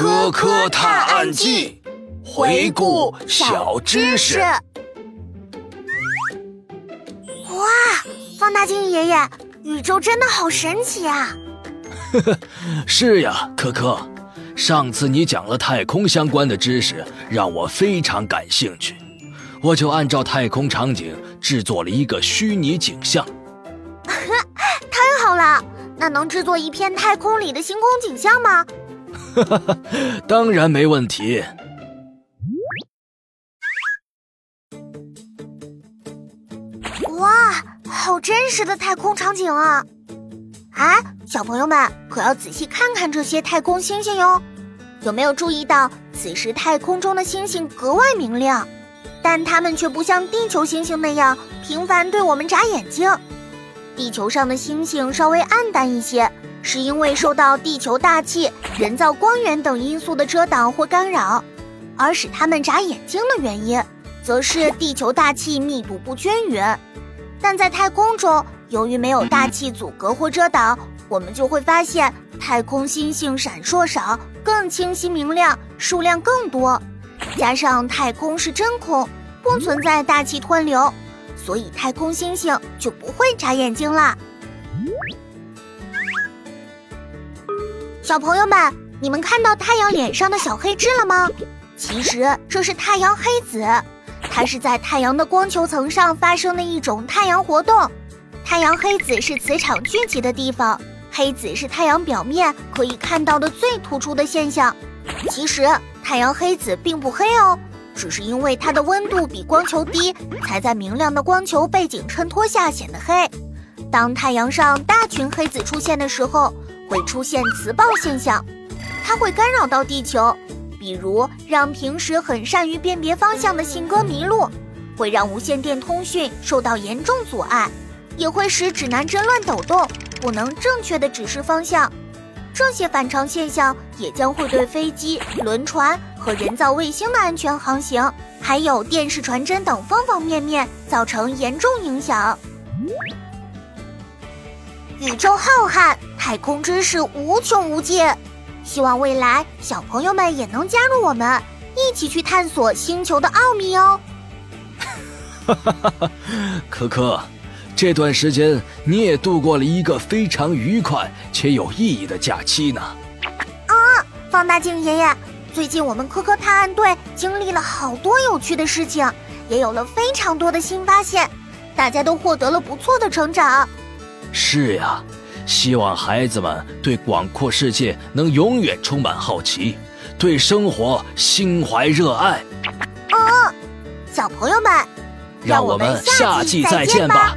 科科探案记，回顾小知识。哇，放大镜爷爷，宇宙真的好神奇啊！呵呵，是呀，科科，上次你讲了太空相关的知识，让我非常感兴趣，我就按照太空场景制作了一个虚拟景象。太好了，那能制作一片太空里的星空景象吗？哈哈，当然没问题。哇，好真实的太空场景啊！哎，小朋友们可要仔细看看这些太空星星哟。有没有注意到，此时太空中的星星格外明亮，但它们却不像地球星星那样频繁对我们眨眼睛。地球上的星星稍微暗淡一些。是因为受到地球大气、人造光源等因素的遮挡或干扰，而使它们眨眼睛的原因，则是地球大气密度不均匀。但在太空中，由于没有大气阻隔或遮挡，我们就会发现太空星星闪烁少、更清晰明亮，数量更多。加上太空是真空，不存在大气湍流，所以太空星星就不会眨眼睛啦。小朋友们，你们看到太阳脸上的小黑痣了吗？其实这是太阳黑子，它是在太阳的光球层上发生的一种太阳活动。太阳黑子是磁场聚集的地方，黑子是太阳表面可以看到的最突出的现象。其实太阳黑子并不黑哦，只是因为它的温度比光球低，才在明亮的光球背景衬托下显得黑。当太阳上大群黑子出现的时候。会出现磁暴现象，它会干扰到地球，比如让平时很善于辨别方向的信鸽迷路，会让无线电通讯受到严重阻碍，也会使指南针乱抖动，不能正确的指示方向。这些反常现象也将会对飞机、轮船和人造卫星的安全航行，还有电视传真等方方面面造成严重影响。宇宙浩瀚。太空知识无穷无尽，希望未来小朋友们也能加入我们，一起去探索星球的奥秘哦。哈哈哈哈可可，这段时间你也度过了一个非常愉快且有意义的假期呢。啊，放大镜爷爷，最近我们科科探案队经历了好多有趣的事情，也有了非常多的新发现，大家都获得了不错的成长。是呀。希望孩子们对广阔世界能永远充满好奇，对生活心怀热爱。嗯，小朋友们，让我们下季再见吧。